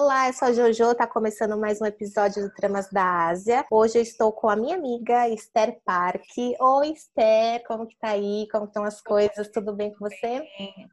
Olá, eu sou a Jojo, tá começando mais um episódio do Tramas da Ásia. Hoje eu estou com a minha amiga Esther Park. Oi, Esther, como que tá aí? Como estão as coisas? Tudo bem com você?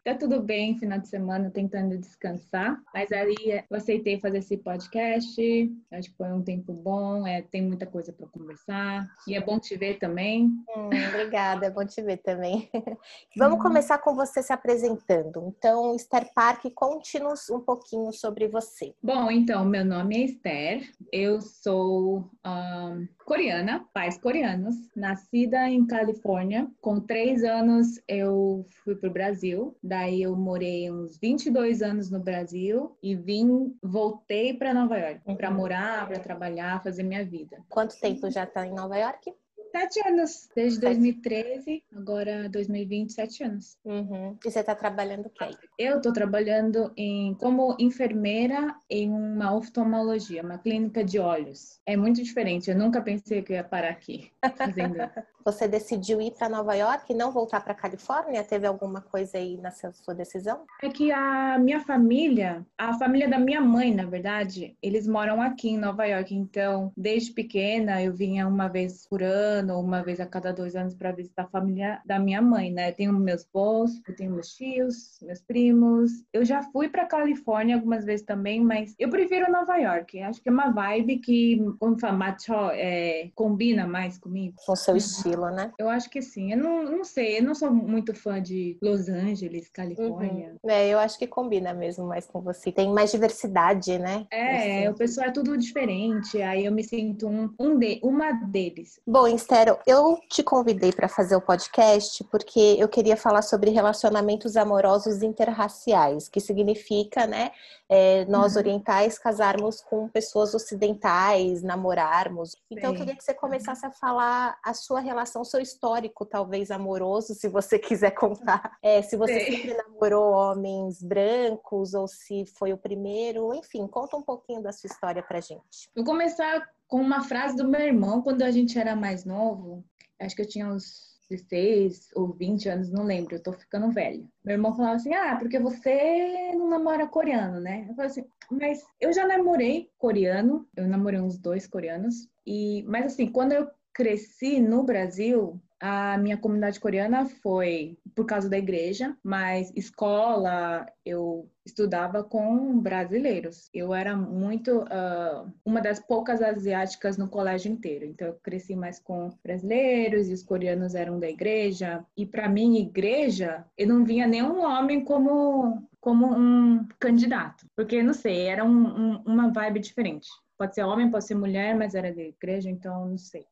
Tá tudo bem, final de semana tentando descansar, mas aí eu aceitei fazer esse podcast. Acho que foi um tempo bom, é, tem muita coisa para conversar e é bom te ver também. Hum, obrigada, é bom te ver também. Vamos uhum. começar com você se apresentando. Então, Esther Park, conte-nos um pouquinho sobre você? Bom, então, meu nome é Esther, eu sou um, coreana, pais coreanos, nascida em Califórnia. Com três anos eu fui para o Brasil, daí eu morei uns 22 anos no Brasil e vim, voltei para Nova York uhum. para morar, para trabalhar, fazer minha vida. Quanto tempo já está em Nova York? Sete anos, desde 2013, agora 2020, sete anos. Uhum. E você está trabalhando o quê? Eu estou trabalhando em, como enfermeira em uma oftalmologia, uma clínica de olhos. É muito diferente, eu nunca pensei que ia parar aqui fazendo Você decidiu ir para Nova York e não voltar para Califórnia? Teve alguma coisa aí nessa sua decisão? É que a minha família, a família da minha mãe, na verdade, eles moram aqui em Nova York. Então, desde pequena, eu vinha uma vez por ano, uma vez a cada dois anos para visitar a família da minha mãe, né? Eu tenho meus avós, eu tenho meus tios, meus primos. Eu já fui para Califórnia algumas vezes também, mas eu prefiro Nova York. Acho que é uma vibe que, como fala, macho, é, combina mais comigo. Com seu estilo né? Eu acho que sim. Eu não, não sei, eu não sou muito fã de Los Angeles, Califórnia. Uhum. É, eu acho que combina mesmo mais com você. Tem mais diversidade, né? É, o pessoal é tudo diferente. Aí eu me sinto um, um de, uma deles. Bom, Estero, eu te convidei para fazer o podcast porque eu queria falar sobre relacionamentos amorosos interraciais, que significa, né, é, nós uhum. orientais casarmos com pessoas ocidentais, namorarmos. Então, Sim. eu queria que você começasse a falar a sua relação, seu histórico, talvez amoroso, se você quiser contar. É, se você Sim. sempre namorou homens brancos ou se foi o primeiro, enfim, conta um pouquinho da sua história pra gente. Vou começar com uma frase do meu irmão quando a gente era mais novo. Acho que eu tinha uns 16 ou 20 anos, não lembro, eu tô ficando velha. Meu irmão falava assim: ah, porque você não namora coreano, né? Eu falei assim, mas eu já namorei coreano, eu namorei uns dois coreanos, e mas assim, quando eu cresci no Brasil, a minha comunidade coreana foi por causa da igreja, mas escola eu estudava com brasileiros. Eu era muito uh, uma das poucas asiáticas no colégio inteiro. Então eu cresci mais com brasileiros e os coreanos eram da igreja. E para mim igreja, eu não via nenhum homem como como um candidato, porque não sei, era um, um, uma vibe diferente. Pode ser homem, pode ser mulher, mas era da igreja, então não sei.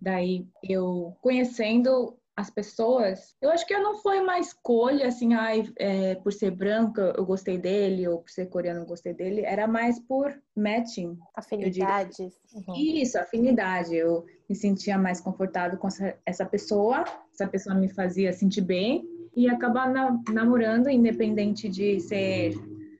Daí eu conhecendo as pessoas, eu acho que eu não foi uma escolha assim, ai, é, por ser branca eu gostei dele, ou por ser coreano eu gostei dele, era mais por matching. Afinidades. Uhum. Isso, afinidade. Eu me sentia mais confortável com essa pessoa, essa pessoa me fazia sentir bem e acabar na, namorando, independente de ser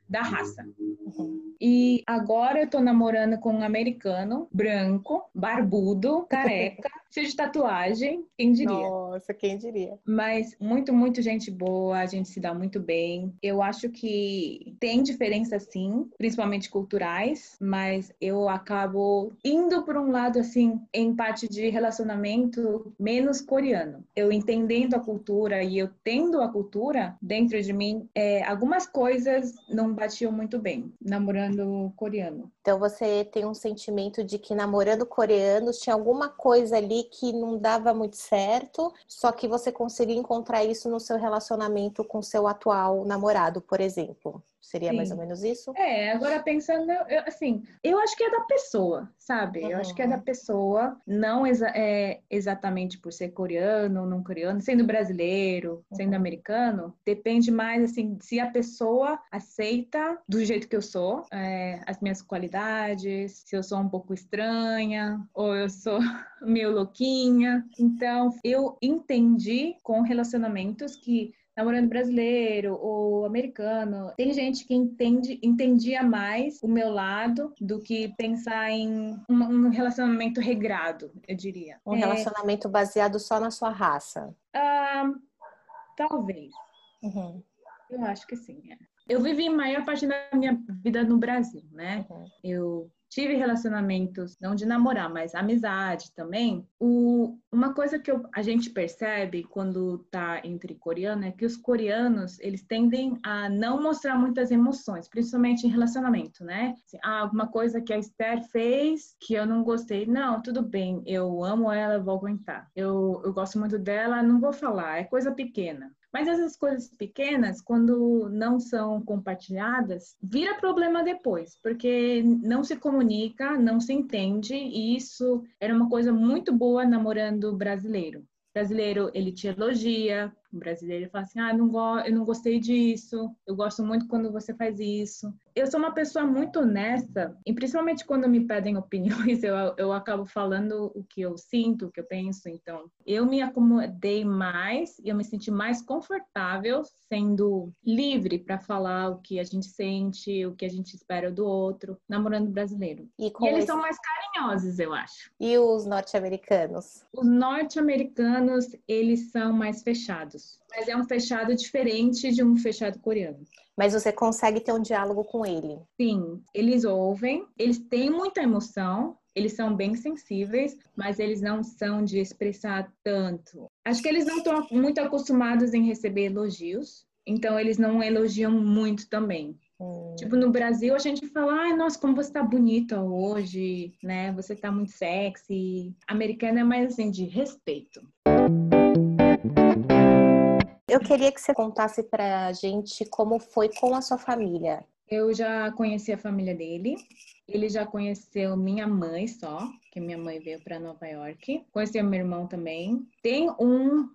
da raça. Uhum. E agora eu tô namorando com um americano, branco, barbudo, careca, cheio de tatuagem, quem diria? Nossa, quem diria? Mas muito, muito gente boa, a gente se dá muito bem. Eu acho que tem diferença sim, principalmente culturais, mas eu acabo indo por um lado assim, em parte de relacionamento menos coreano. Eu entendendo a cultura e eu tendo a cultura dentro de mim, é, algumas coisas não batiam muito bem, namorando coreano. Então você tem um sentimento de que namorando coreanos tinha alguma coisa ali que não dava muito certo, só que você conseguia encontrar isso no seu relacionamento com seu atual namorado, por exemplo. Seria Sim. mais ou menos isso? É, agora pensando, eu, assim, eu acho que é da pessoa, sabe? Uhum. Eu acho que é da uhum. pessoa, não exa é, exatamente por ser coreano ou não coreano, sendo brasileiro, uhum. sendo americano, depende mais, assim, se a pessoa aceita do jeito que eu sou, é, as minhas qualidades, se eu sou um pouco estranha, ou eu sou meio louquinha. Então, eu entendi com relacionamentos que namorando brasileiro ou americano. Tem gente que entende, entendia mais o meu lado do que pensar em um, um relacionamento regrado, eu diria. Um é... relacionamento baseado só na sua raça. Ah, talvez. Uhum. Eu acho que sim. É. Eu vivi a maior parte da minha vida no Brasil, né? Uhum. Eu tive relacionamentos, não de namorar, mas amizade também. O, uma coisa que eu, a gente percebe quando tá entre coreano é que os coreanos, eles tendem a não mostrar muitas emoções, principalmente em relacionamento, né? Assim, ah, alguma coisa que a Esther fez que eu não gostei. Não, tudo bem, eu amo ela, vou aguentar. Eu, eu gosto muito dela, não vou falar, é coisa pequena. Mas essas coisas pequenas, quando não são compartilhadas, vira problema depois, porque não se comunica, não se entende, e isso era uma coisa muito boa namorando brasileiro. O brasileiro, ele te elogia, o brasileiro fala assim: ah, não eu não gostei disso, eu gosto muito quando você faz isso. Eu sou uma pessoa muito honesta, e principalmente quando me pedem opiniões, eu, eu acabo falando o que eu sinto, o que eu penso. Então, eu me acomodei mais e eu me senti mais confortável sendo livre para falar o que a gente sente, o que a gente espera do outro, namorando brasileiro. E, e eles esse... são mais carinhosos, eu acho. E os norte-americanos? Os norte-americanos, eles são mais fechados. Mas é um fechado diferente de um fechado coreano. Mas você consegue ter um diálogo com ele? Sim, eles ouvem, eles têm muita emoção, eles são bem sensíveis, mas eles não são de expressar tanto. Acho que eles não estão muito acostumados em receber elogios, então eles não elogiam muito também. Hum. Tipo, no Brasil a gente fala, ai, nossa, como você tá bonita hoje, né? Você tá muito sexy. Americana é mais assim, de respeito. Eu queria que você contasse para a gente como foi com a sua família. Eu já conheci a família dele. Ele já conheceu minha mãe só, que minha mãe veio para Nova York. Conheceu meu irmão também. Tem um,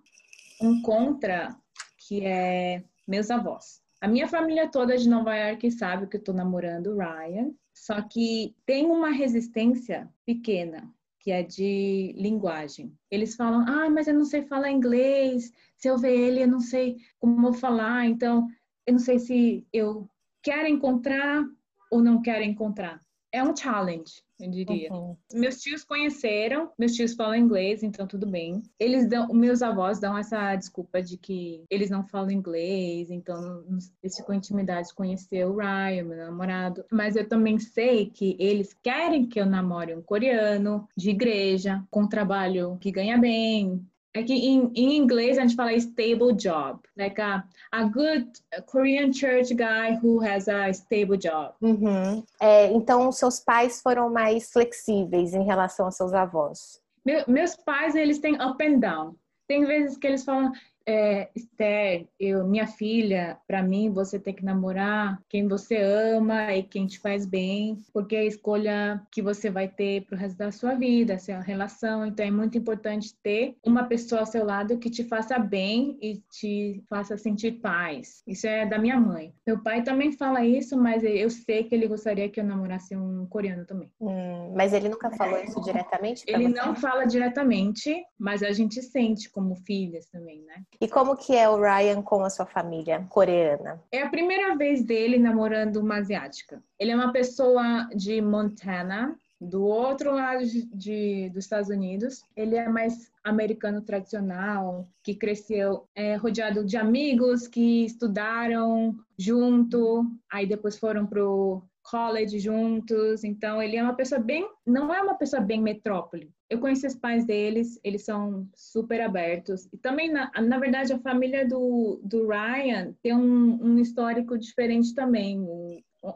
um contra que é meus avós. A minha família toda de Nova York sabe que eu tô namorando o Ryan, só que tem uma resistência pequena que é de linguagem. Eles falam, ah, mas eu não sei falar inglês, se eu ver ele, eu não sei como falar, então eu não sei se eu quero encontrar ou não quero encontrar. É um challenge eu diria. Uhum. Meus tios conheceram, meus tios falam inglês, então tudo bem. Eles dão, meus avós dão essa desculpa de que eles não falam inglês, então eles ficam intimidade de conhecer o Ryan, meu namorado. Mas eu também sei que eles querem que eu namore um coreano de igreja, com trabalho que ganha bem, é que em, em, inglês a gente fala stable job, like a, a good Korean church guy who has a stable job. Uhum. É, então, seus pais foram mais flexíveis em relação aos seus avós? Meu, meus pais, eles têm up and down. Tem vezes que eles falam, é, Esther, eu, minha filha, para mim você tem que namorar quem você ama e quem te faz bem, porque é a escolha que você vai ter pro resto da sua vida, essa relação. Então é muito importante ter uma pessoa ao seu lado que te faça bem e te faça sentir paz. Isso é da minha mãe. Meu pai também fala isso, mas eu sei que ele gostaria que eu namorasse um coreano também. Hum, mas ele nunca falou isso diretamente? Ele você? não fala diretamente, mas a gente sente como filhas também, né? E como que é o Ryan com a sua família coreana? É a primeira vez dele namorando uma asiática. Ele é uma pessoa de Montana, do outro lado de, de, dos Estados Unidos. Ele é mais americano tradicional, que cresceu é, rodeado de amigos que estudaram junto, aí depois foram pro college juntos. Então, ele é uma pessoa bem, não é uma pessoa bem metrópole. Eu conheci os pais deles, eles são super abertos. E também, na, na verdade, a família do, do Ryan tem um, um histórico diferente também.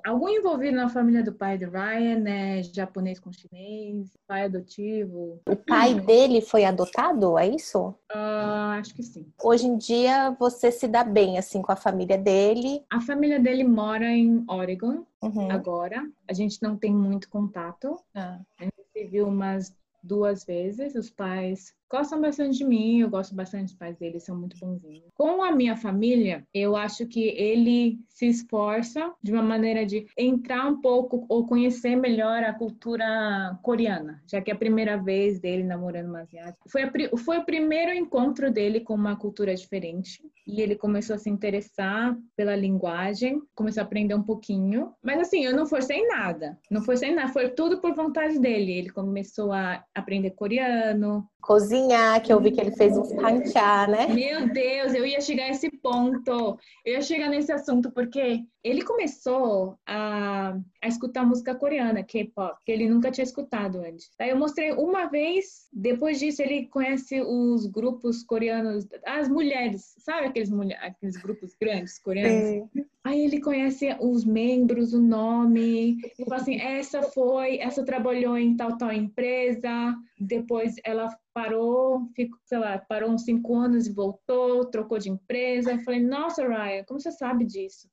Algum envolvido na família do pai do Ryan, né? Japonês com chinês, pai adotivo. O pai dele foi adotado, é isso? Uh, acho que sim. Hoje em dia você se dá bem assim com a família dele? A família dele mora em Oregon uhum. agora. A gente não tem muito contato. Ah. A gente se viu umas duas vezes. Os pais gostam bastante de mim, eu gosto bastante dos pais dele, são muito bonzinhos. Com a minha família, eu acho que ele se esforça de uma maneira de entrar um pouco ou conhecer melhor a cultura coreana, já que é a primeira vez dele namorando uma asiática. Foi, a, foi o primeiro encontro dele com uma cultura diferente e ele começou a se interessar pela linguagem, começou a aprender um pouquinho. Mas assim, eu não forcei nada, não forcei nada, foi tudo por vontade dele. Ele começou a aprender coreano, cozinhar, que eu vi que ele fez uns panchá, né? Meu Deus, eu ia chegar a esse ponto. Eu ia chegar nesse assunto porque ele começou a, a escutar música coreana, K-pop, que ele nunca tinha escutado antes. Aí eu mostrei uma vez, depois disso ele conhece os grupos coreanos, as mulheres, sabe aqueles, aqueles grupos grandes coreanos? Sim. Aí ele conhece os membros, o nome, e fala assim, essa foi, essa trabalhou em tal, tal empresa, depois ela parou, ficou, sei lá, parou uns cinco anos e voltou, trocou de empresa. Eu falei, nossa, Ryan, como você sabe disso?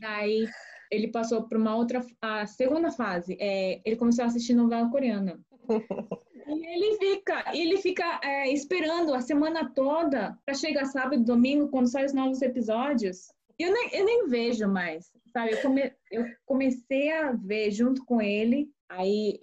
Daí ele passou para uma outra, a segunda fase, é, ele começou a assistir novela coreana. E ele fica, ele fica é, esperando a semana toda para chegar sábado domingo, quando saem os novos episódios. Eu nem, eu nem vejo mais, sabe? Eu, come, eu comecei a ver junto com ele, aí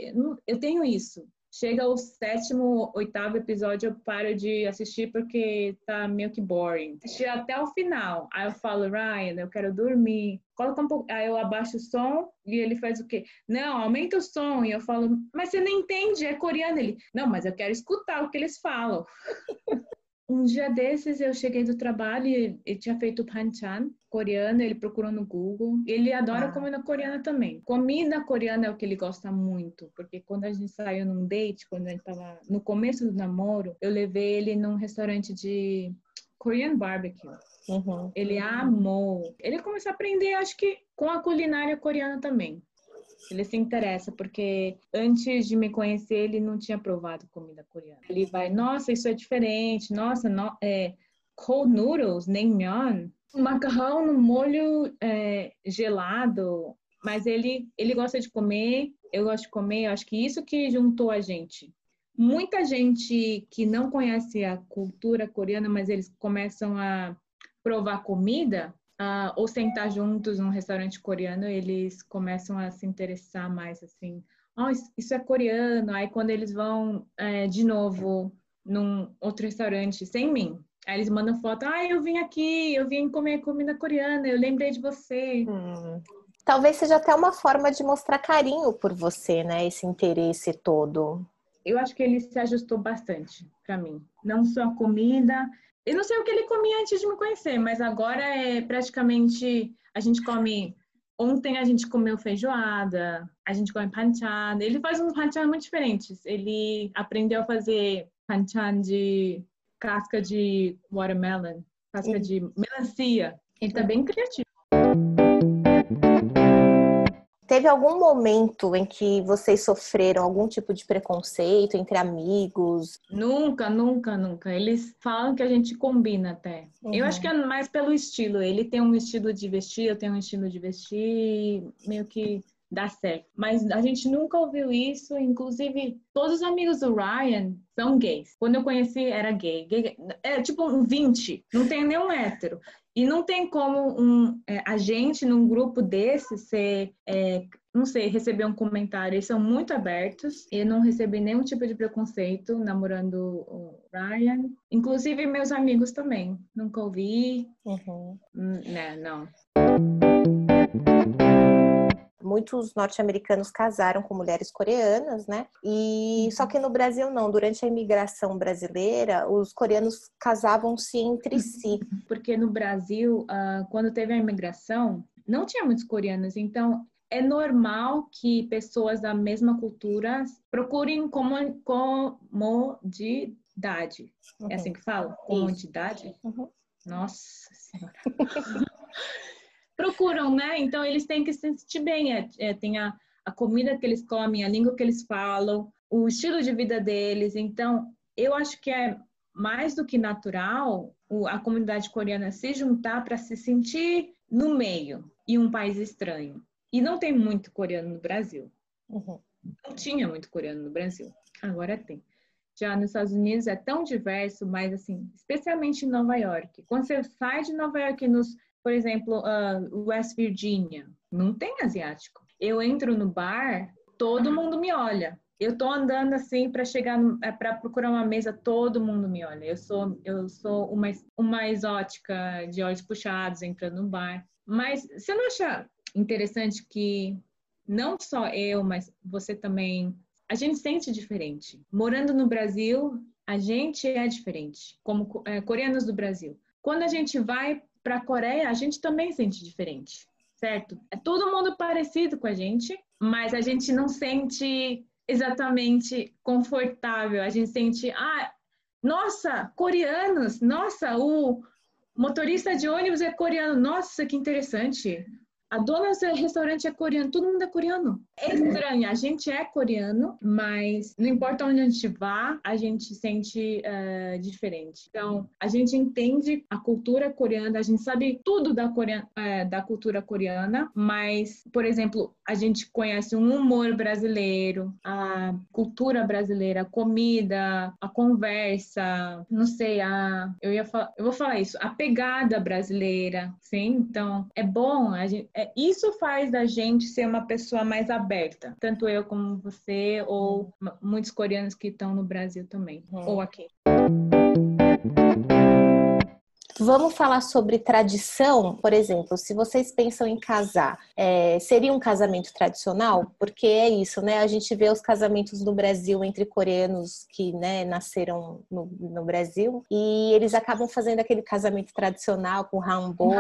eu tenho isso chega o sétimo, oitavo episódio, eu paro de assistir porque tá meio que boring. Assisti até o final. Aí eu falo, Ryan, eu quero dormir. Coloca um pouco. Aí eu abaixo o som e ele faz o quê? Não, aumenta o som. E eu falo, mas você não entende, é coreano. Ele, não, mas eu quero escutar o que eles falam. Um dia desses eu cheguei do trabalho e ele tinha feito panchan coreano, ele procurou no Google. Ele adora ah. comida coreana também. Comida coreana é o que ele gosta muito, porque quando a gente saiu num date, quando ele tava no começo do namoro, eu levei ele num restaurante de Korean barbecue. Uhum. Ele amou. Ele começou a aprender, acho que com a culinária coreana também. Ele se interessa, porque antes de me conhecer, ele não tinha provado comida coreana. Ele vai, nossa, isso é diferente, nossa, no, é, cold noodles, naengmyeon, macarrão no molho é, gelado, mas ele, ele gosta de comer, eu gosto de comer, eu acho que isso que juntou a gente. Muita gente que não conhece a cultura coreana, mas eles começam a provar comida, uh, ou sentar juntos num restaurante coreano, eles começam a se interessar mais assim. Oh, isso é coreano. Aí quando eles vão é, de novo num outro restaurante sem mim, aí eles mandam foto. Ah, eu vim aqui, eu vim comer comida coreana, eu lembrei de você. Hum. Talvez seja até uma forma de mostrar carinho por você, né? Esse interesse todo. Eu acho que ele se ajustou bastante para mim. Não só a comida, eu não sei o que ele comia antes de me conhecer, mas agora é praticamente a gente come. Ontem a gente comeu feijoada, a gente come panchan. Ele faz uns panchan muito diferentes. Ele aprendeu a fazer panchan de casca de watermelon, casca de melancia. Ele tá bem criativo. Teve algum momento em que vocês sofreram algum tipo de preconceito entre amigos? Nunca, nunca, nunca. Eles falam que a gente combina até. Uhum. Eu acho que é mais pelo estilo. Ele tem um estilo de vestir, eu tenho um estilo de vestir, meio que dá certo. Mas a gente nunca ouviu isso. Inclusive, todos os amigos do Ryan são gays. Quando eu conheci, era gay. gay é tipo um 20. Não tem nenhum hétero. E não tem como um, é, a gente, num grupo desse, ser, é, não sei, receber um comentário. Eles são muito abertos. Eu não recebi nenhum tipo de preconceito namorando o Ryan. Inclusive, meus amigos também. Nunca ouvi. Uhum. Hum, né, não muitos norte-americanos casaram com mulheres coreanas, né? E só que no Brasil não. Durante a imigração brasileira, os coreanos casavam-se entre si. Porque no Brasil, uh, quando teve a imigração, não tinha muitos coreanos. Então é normal que pessoas da mesma cultura procurem comodidade. Uhum. É assim que fala? Comodidade? Uhum. Nossa Senhora. procuram, né? Então eles têm que se sentir bem. É, é, tem a, a comida que eles comem, a língua que eles falam, o estilo de vida deles. Então, eu acho que é mais do que natural a comunidade coreana se juntar para se sentir no meio em um país estranho. E não tem muito coreano no Brasil. Uhum. Não tinha muito coreano no Brasil. Agora tem. Já nos Estados Unidos é tão diverso, mas assim, especialmente em Nova York. Quando você sai de Nova York nos por exemplo, uh, West Virginia, não tem asiático. Eu entro no bar, todo mundo me olha. Eu tô andando assim para chegar é, para procurar uma mesa, todo mundo me olha. Eu sou eu sou uma uma exótica de olhos puxados entrando no bar. Mas você não acha interessante que não só eu, mas você também a gente sente diferente. Morando no Brasil, a gente é diferente, como é, coreanos do Brasil. Quando a gente vai para a Coreia, a gente também sente diferente, certo? É todo mundo parecido com a gente, mas a gente não sente exatamente confortável. A gente sente, ah, nossa, coreanos, nossa, o motorista de ônibus é coreano, nossa, que interessante. A dona do restaurante é coreana, todo mundo é coreano. É estranho, a gente é coreano, mas não importa onde a gente vá, a gente sente uh, diferente. Então, a gente entende a cultura coreana, a gente sabe tudo da, coreana, uh, da cultura coreana, mas, por exemplo, a gente conhece um humor brasileiro, a cultura brasileira, a comida, a conversa, não sei, a eu ia eu vou falar isso, a pegada brasileira, sim. Então, é bom, a gente, é, isso faz da gente ser uma pessoa mais aberta, tanto eu como você, ou muitos coreanos que estão no Brasil também, uhum. ou aqui. Vamos falar sobre tradição, por exemplo, se vocês pensam em casar, é, seria um casamento tradicional? Porque é isso, né? A gente vê os casamentos no Brasil entre coreanos que né, nasceram no, no Brasil e eles acabam fazendo aquele casamento tradicional com hanbok,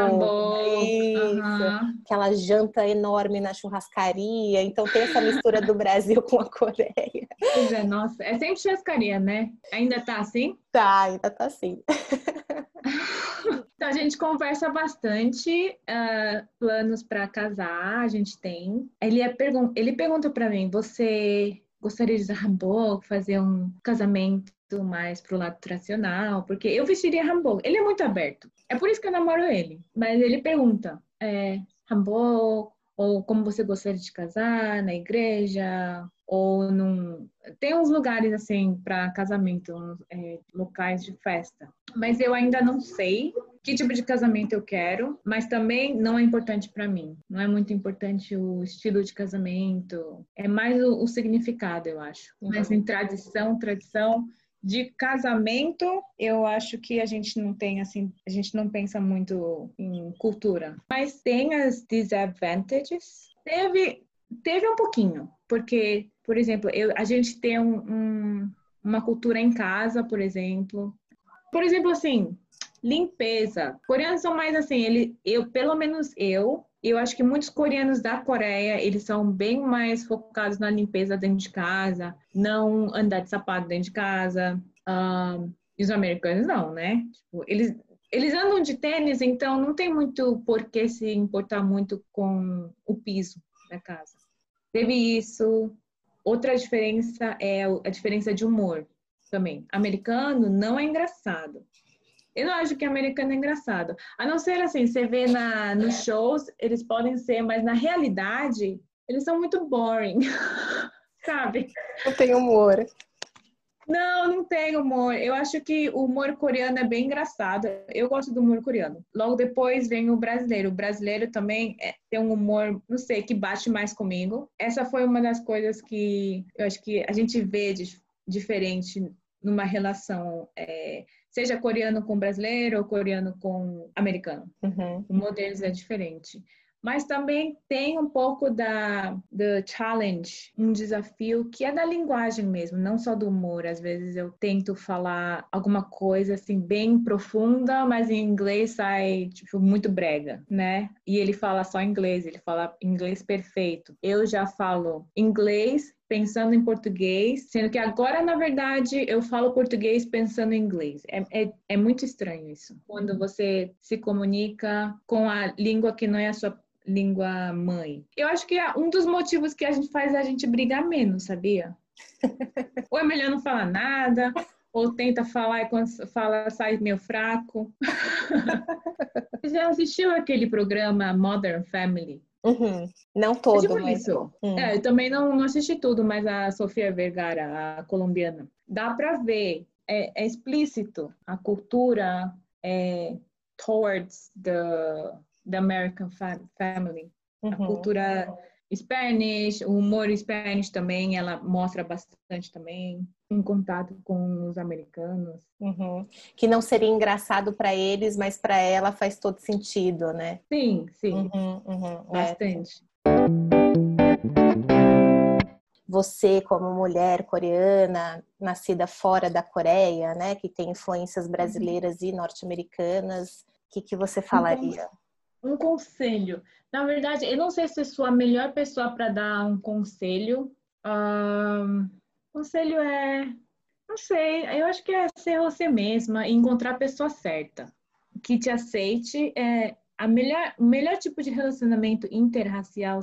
uhum. aquela janta enorme na churrascaria. Então tem essa mistura do Brasil com a Coreia. Pois é, nossa, é sempre churrascaria, né? Ainda tá assim? Tá, ainda tá assim. Então, a gente conversa bastante, uh, planos para casar, a gente tem. Ele, é pergun ele pergunta para mim: você gostaria de usar hanbok, fazer um casamento mais pro lado tradicional? Porque eu vestiria hanbok. Ele é muito aberto. É por isso que eu namoro ele. Mas ele pergunta: é, hanbok, ou como você gostaria de casar na igreja, ou num. Tem uns lugares assim para casamento, é, locais de festa. Mas eu ainda não sei que tipo de casamento eu quero, mas também não é importante para mim. Não é muito importante o estilo de casamento, é mais o, o significado, eu acho. Uhum. Mas em tradição, tradição de casamento, eu acho que a gente não tem assim, a gente não pensa muito em cultura. Mas tem as disadvantages. Teve, teve um pouquinho, porque, por exemplo, eu, a gente tem um, um, uma cultura em casa, por exemplo. Por exemplo, assim, limpeza. Coreanos são mais assim, ele, eu, pelo menos eu, eu acho que muitos coreanos da Coreia, eles são bem mais focados na limpeza dentro de casa, não andar de sapato dentro de casa. E os americanos não, né? Tipo, eles, eles andam de tênis, então não tem muito por que se importar muito com o piso da casa. Teve isso. Outra diferença é a diferença de humor também. Americano não é engraçado. Eu não acho que americano é engraçado. A não ser assim, você vê na, nos shows, eles podem ser, mas na realidade, eles são muito boring. Sabe? Não tem humor. Não, não tem humor. Eu acho que o humor coreano é bem engraçado. Eu gosto do humor coreano. Logo depois vem o brasileiro. O brasileiro também é, tem um humor, não sei, que bate mais comigo. Essa foi uma das coisas que eu acho que a gente vê de, diferente numa relação. É, seja coreano com brasileiro ou coreano com americano. Uhum. O modelo é diferente. Mas também tem um pouco da do challenge, um desafio que é da linguagem mesmo, não só do humor. Às vezes eu tento falar alguma coisa assim bem profunda, mas em inglês sai tipo muito brega, né? E ele fala só inglês, ele fala inglês perfeito. Eu já falo inglês pensando em português, sendo que agora, na verdade, eu falo português pensando em inglês. É, é, é muito estranho isso. Quando você se comunica com a língua que não é a sua língua mãe. Eu acho que é um dos motivos que a gente faz a gente brigar menos, sabia? ou é melhor não falar nada, ou tenta falar e quando fala sai meio fraco. Já assistiu aquele programa Modern Family? Uhum. Não todo, tipo mas... Isso. Hum. É, eu também não, não assisti tudo, mas a Sofia Vergara, a colombiana, dá para ver, é, é, explícito a cultura é, towards the, the American family. Uhum. A cultura Spanish, o humor Spanish também, ela mostra bastante também em contato com os americanos. Uhum. Que não seria engraçado para eles, mas para ela faz todo sentido, né? Sim, sim. Uhum, uhum. É. bastante. Você como mulher coreana, nascida fora da Coreia, né, que tem influências brasileiras e norte-americanas, o que, que você falaria? Um, conselho. Na verdade, eu não sei se sou a melhor pessoa para dar um conselho. Um, conselho é, não sei, eu acho que é ser você mesma e encontrar a pessoa certa que te aceite. É, a melhor, o melhor tipo de relacionamento interracial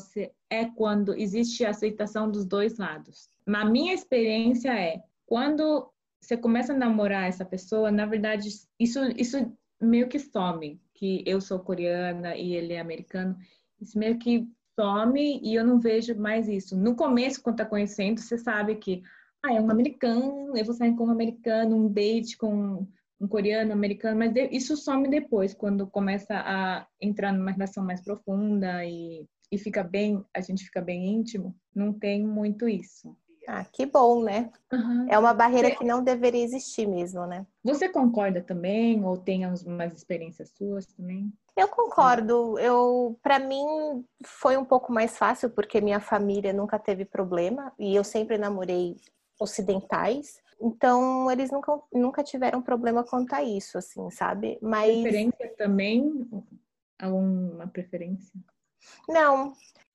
é quando existe a aceitação dos dois lados. Na minha experiência é quando você começa a namorar essa pessoa, na verdade, isso, isso meio que some. Que eu sou coreana e ele é americano. Isso meio que some e eu não vejo mais isso. No começo, quando tá conhecendo, você sabe que ah, é um americano, eu vou sair com um americano, um date com um coreano, um americano, mas isso some depois, quando começa a entrar numa relação mais profunda e, e fica bem, a gente fica bem íntimo, não tem muito isso. Ah, que bom, né? Uhum. É uma barreira que não deveria existir mesmo, né? Você concorda também ou tem umas experiências suas também? Eu concordo. Eu, para mim, foi um pouco mais fácil porque minha família nunca teve problema e eu sempre namorei ocidentais. Então, eles nunca, nunca tiveram problema quanto a isso, assim, sabe? Mas. Preferência também? Alguma preferência? Não.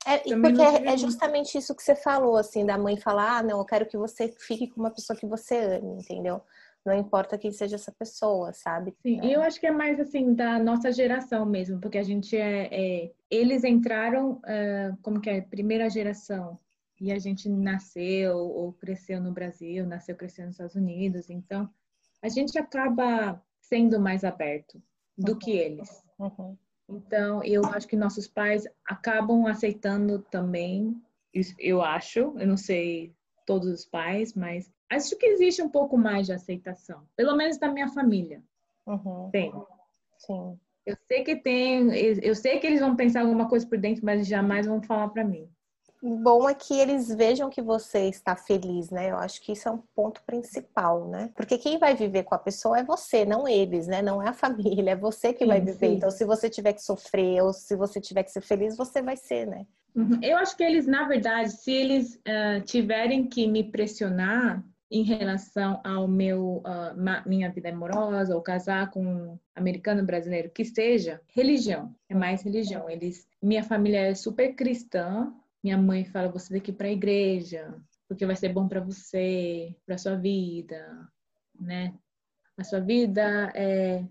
É, porque é, é justamente isso que você falou, assim, da mãe falar, ah, não, eu quero que você fique com uma pessoa que você ame, entendeu? Não importa quem seja essa pessoa, sabe? Sim, e eu acho que é mais assim da nossa geração mesmo, porque a gente é. é eles entraram, uh, como que é, primeira geração e a gente nasceu ou cresceu no Brasil, nasceu cresceu nos Estados Unidos, então a gente acaba sendo mais aberto do uhum. que eles. Uhum. Então, eu acho que nossos pais acabam aceitando também, eu acho, eu não sei todos os pais, mas acho que existe um pouco mais de aceitação, pelo menos da minha família. Uhum. Tem. Sim. Eu sei que tem, eu sei que eles vão pensar alguma coisa por dentro, mas jamais vão falar para mim bom é que eles vejam que você está feliz, né? Eu acho que isso é um ponto principal, né? Porque quem vai viver com a pessoa é você, não eles, né? Não é a família, é você que sim, vai viver. Sim. Então, se você tiver que sofrer ou se você tiver que ser feliz, você vai ser, né? Uhum. Eu acho que eles, na verdade, se eles uh, tiverem que me pressionar em relação ao meu uh, minha vida amorosa ou casar com um americano brasileiro que seja religião é mais religião eles minha família é super cristã minha mãe fala você daqui para a igreja, porque vai ser bom para você, para sua vida, né? A sua vida é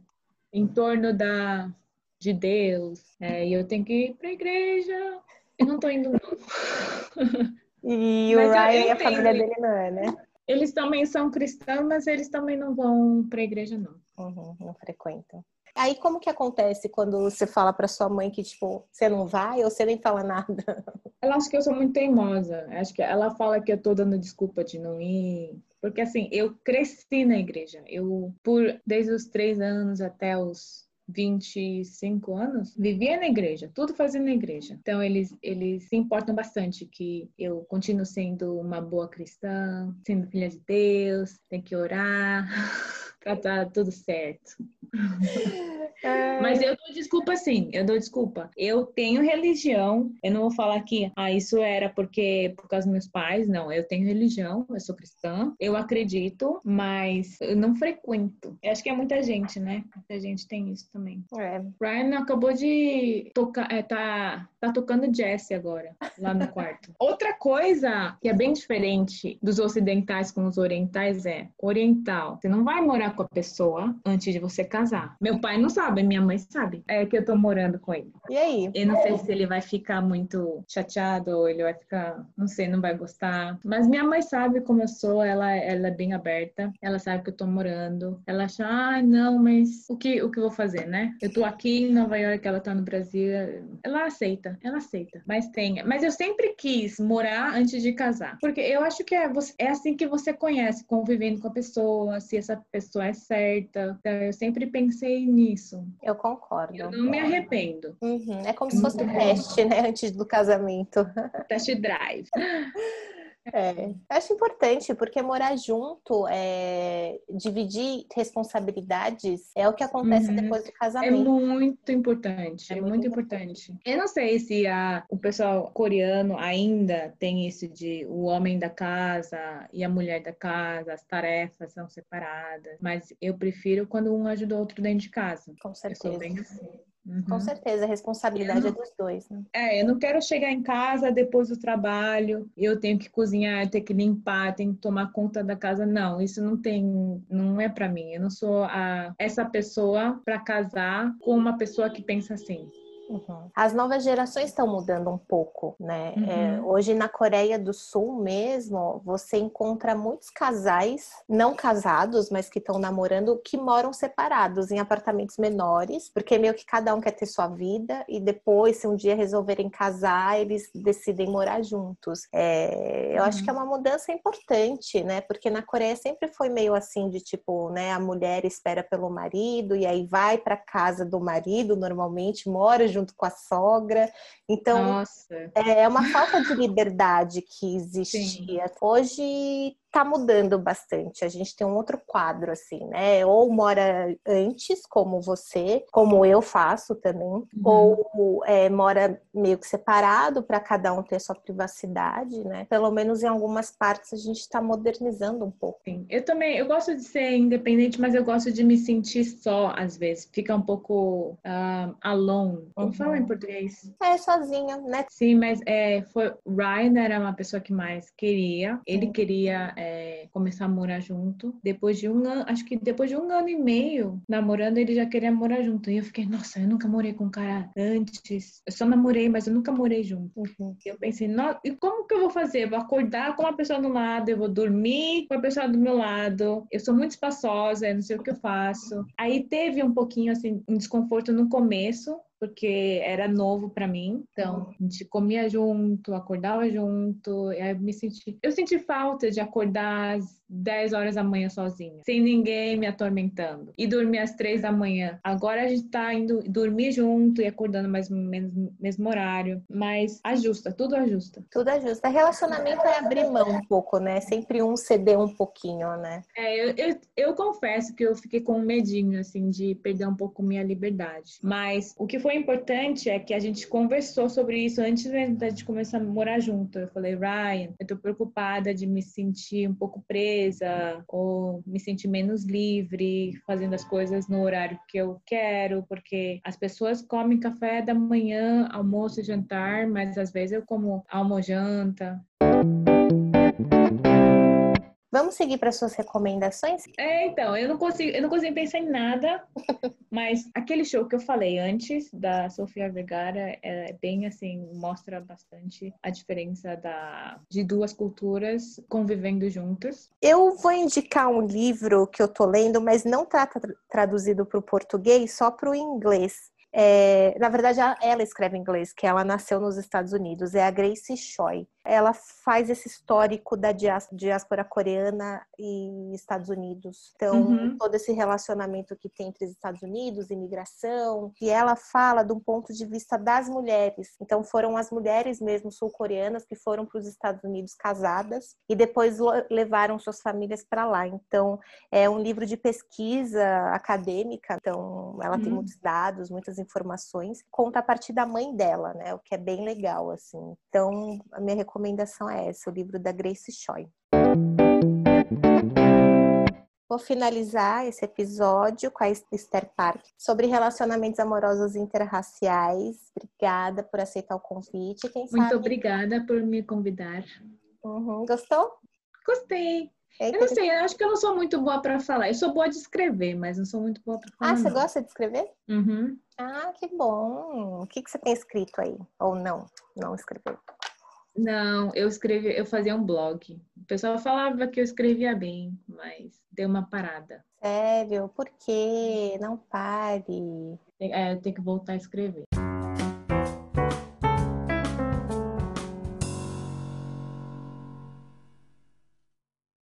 em torno da de Deus, é, e eu tenho que ir para a igreja. Eu não estou indo não. E o Ryan e a família dele não é, né? Eles também são cristãos, mas eles também não vão para a igreja não. Uhum, não frequentam. Aí como que acontece quando você fala para sua mãe que tipo, você não vai ou você nem fala nada? Ela acha que eu sou muito teimosa. Acho que ela fala que eu tô dando desculpa de não ir. Porque assim, eu cresci na igreja. Eu por desde os três anos até os 25 anos, vivia na igreja, tudo fazendo na igreja. Então eles eles se importam bastante que eu continuo sendo uma boa cristã, sendo filha de Deus, tem que orar. pra tá tudo certo. É... Mas eu dou desculpa sim, eu dou desculpa. Eu tenho religião, eu não vou falar que ah, isso era porque por causa dos meus pais, não. Eu tenho religião, eu sou cristã, eu acredito, mas eu não frequento. Eu acho que é muita gente, né? Muita gente tem isso também. É. Ryan acabou de tocar, é, tá, tá tocando jazz agora, lá no quarto. Outra coisa que é bem diferente dos ocidentais com os orientais é oriental. Você não vai morar com a pessoa antes de você casar. Meu pai não sabe, minha mãe sabe. É que eu tô morando com ele. E aí? Eu não sei se ele vai ficar muito chateado ou ele vai ficar, não sei, não vai gostar. Mas minha mãe sabe como eu sou, ela, ela é bem aberta. Ela sabe que eu tô morando. Ela acha, ah, não, mas o que, o que eu vou fazer, né? Eu tô aqui em Nova York, ela tá no Brasil. Ela aceita, ela aceita. Mas tem. Mas eu sempre quis morar antes de casar. Porque eu acho que é, é assim que você conhece, convivendo com a pessoa, se essa pessoa é certa. Então, eu sempre pensei nisso. Eu concordo. Eu não me arrependo. Uhum. É como se fosse um teste, né? Antes do casamento. Test drive. É, acho importante, porque morar junto, é, dividir responsabilidades é o que acontece uhum. depois do é casamento. É muito importante, é, é muito, muito importante. importante. Eu não sei se a, o pessoal coreano ainda tem isso de o homem da casa e a mulher da casa, as tarefas são separadas, mas eu prefiro quando um ajuda o outro dentro de casa. Com certeza. Eu sou bem assim. Uhum. Com certeza, a responsabilidade não, é dos dois, né? É, eu não quero chegar em casa depois do trabalho, eu tenho que cozinhar, tenho que limpar, tenho que tomar conta da casa. Não, isso não tem, não é para mim. Eu não sou a, essa pessoa para casar com uma pessoa que pensa assim. Uhum. As novas gerações estão mudando um pouco, né? Uhum. É, hoje na Coreia do Sul mesmo, você encontra muitos casais não casados, mas que estão namorando, que moram separados em apartamentos menores, porque meio que cada um quer ter sua vida e depois, se um dia resolverem casar, eles decidem morar juntos. É, eu uhum. acho que é uhum. uma mudança importante, né? Porque na Coreia sempre foi meio assim de tipo, né? A mulher espera pelo marido e aí vai para casa do marido, normalmente mora junto com a sogra. Então, Nossa. é uma falta de liberdade que existia. Sim. Hoje está mudando bastante. A gente tem um outro quadro, assim, né? Ou mora antes, como você, como eu faço também, uhum. ou é, mora meio que separado para cada um ter sua privacidade, né? Pelo menos em algumas partes a gente está modernizando um pouco. Sim. Eu também, eu gosto de ser independente, mas eu gosto de me sentir só, às vezes. Fica um pouco uh, alone. Como uhum. fala em português? É, sozinha, né? Sim, mas é, foi, Ryan era uma pessoa que mais queria. Ele uhum. queria é, começar a morar junto. Depois de um ano, acho que depois de um ano e meio namorando, ele já queria morar junto. E eu fiquei, nossa, eu nunca morei com um cara antes. Eu só namorei, mas eu nunca morei junto. Uhum. Eu pensei, e como que eu vou fazer? Eu vou acordar com uma pessoa do lado, eu vou dormir com a pessoa do meu lado. Eu sou muito espaçosa, eu não sei o que eu faço. Aí teve um pouquinho, assim, um desconforto no começo, porque era novo para mim. Então, a gente comia junto, acordava junto, eu me senti, eu senti falta de acordar às 10 horas da manhã sozinha, sem ninguém me atormentando. E dormir às 3 da manhã. Agora a gente tá indo dormir junto e acordando mais ou menos mesmo horário, mas ajusta, tudo ajusta. Tudo ajusta. Relacionamento é abrir mão um pouco, né? Sempre um ceder um pouquinho, né? É, eu, eu, eu confesso que eu fiquei com um medinho, assim, de perder um pouco minha liberdade. Mas o que foi importante é que a gente conversou sobre isso antes mesmo da gente começar a morar junto. Eu falei, Ryan, eu tô preocupada de me sentir um pouco presa ou me sentir menos livre fazendo as coisas no horário que eu quero, porque as pessoas comem café da manhã, almoço e jantar, mas às vezes eu como almoço janta. Vamos seguir para suas recomendações? É, então, eu não consigo, eu não consigo pensar em nada, mas aquele show que eu falei antes da Sofia Vergara é bem assim, mostra bastante a diferença da, de duas culturas convivendo juntas. Eu vou indicar um livro que eu tô lendo, mas não está traduzido para o português, só para o inglês. É, na verdade, ela escreve em inglês, que ela nasceu nos Estados Unidos, é a Grace Choi ela faz esse histórico da diáspora coreana e Estados Unidos. Então, uhum. todo esse relacionamento que tem entre os Estados Unidos, imigração, e ela fala de um ponto de vista das mulheres. Então, foram as mulheres mesmo sul-coreanas que foram para os Estados Unidos casadas e depois levaram suas famílias para lá. Então, é um livro de pesquisa acadêmica. Então, ela uhum. tem muitos dados, muitas informações. Conta a partir da mãe dela, né? O que é bem legal, assim. Então, a minha recomendação é essa, o livro da Grace Choi. Vou finalizar esse episódio com a Esther Park sobre relacionamentos amorosos interraciais. Obrigada por aceitar o convite. Quem Muito sabe... obrigada por me convidar. Uhum. Gostou? Gostei. É eu não sei, eu acho que eu não sou muito boa para falar. Eu sou boa de escrever, mas não sou muito boa para falar. Ah, você não. gosta de escrever? Uhum. Ah, que bom. O que, que você tem escrito aí? Ou não? Não escreveu? Não, eu escrevi, eu fazia um blog. O pessoal falava que eu escrevia bem, mas deu uma parada. Sério? Por quê? Não pare. É, eu tenho que voltar a escrever.